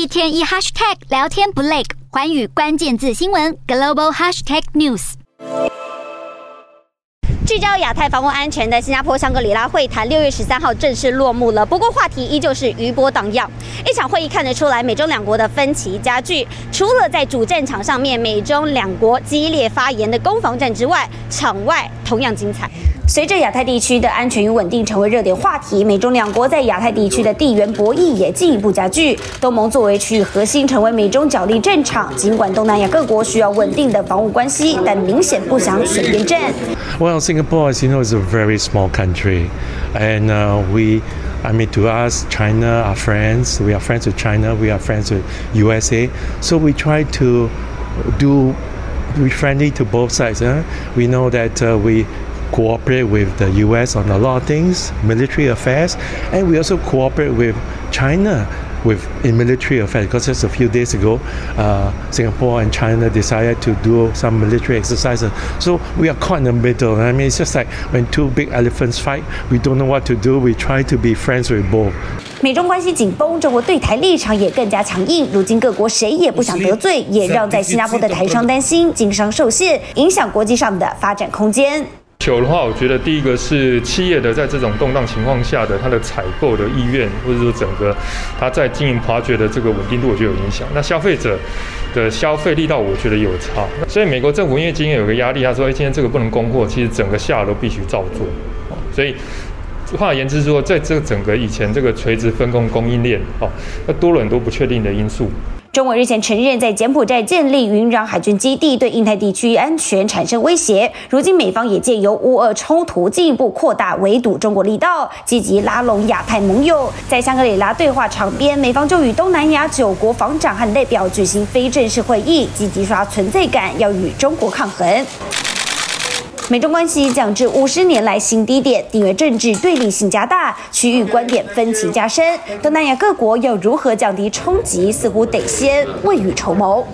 一天一 hashtag 聊天不累，寰宇关键字新闻 global hashtag news。聚焦亚太防务安全的新加坡香格里拉会谈，六月十三号正式落幕了。不过话题依旧是余波荡漾。一场会议看得出来，美中两国的分歧加剧。除了在主战场上面，美中两国激烈发言的攻防战之外，场外同样精彩。随着亚太地区的安全与稳定成为热点话题，美中两国在亚太地区的地缘博弈也进一步加剧。东盟作为区域核心，成为美中角力战场。尽管东南亚各国需要稳定的防务关系，但明显不想选边站。Well, Singapore, as you know, is a very small country, and uh, we, I mean, to us, China are friends. We are friends with China. We are friends with USA. So we try to do be friendly to both sides. Huh? We know that uh, we. cooperate with the U.S. on a lot of things, military affairs, and we also cooperate with China with in military affairs. Because just a few days ago, uh, Singapore and China decided to do some military exercises. So we are caught in the middle. I mean, it's just like when two big elephants fight, we don't know what to do. We try to be friends with both. 美中关系紧绷，中国对台立场也更加强硬。如今各国谁也不想得罪，也让在新加坡的台商担心经商受限，影响国际上的发展空间。 求的话，我觉得第一个是企业的在这种动荡情况下的它的采购的意愿，或者说整个它在经营 project 的这个稳定度，我觉得有影响。那消费者的消费力道，我觉得有差。所以美国政府因为今天有个压力，他说：“哎，今天这个不能供货，其实整个下都必须照做。”所以换言之说，在这整个以前这个垂直分工供应链，哦，那多了很多不确定的因素。中国日前承认在柬埔寨建立云壤海军基地，对印太地区安全产生威胁。如今美方也借由乌俄冲突进一步扩大围堵中国力道，积极拉拢亚太盟友。在香格里拉对话场边，美方就与东南亚九国防长和代表举行非正式会议，积极刷存在感，要与中国抗衡。美中关系降至五十年来新低点，地缘政治对立性加大，区域观点分歧加深。东南亚各国要如何降低冲击，似乎得先未雨绸缪。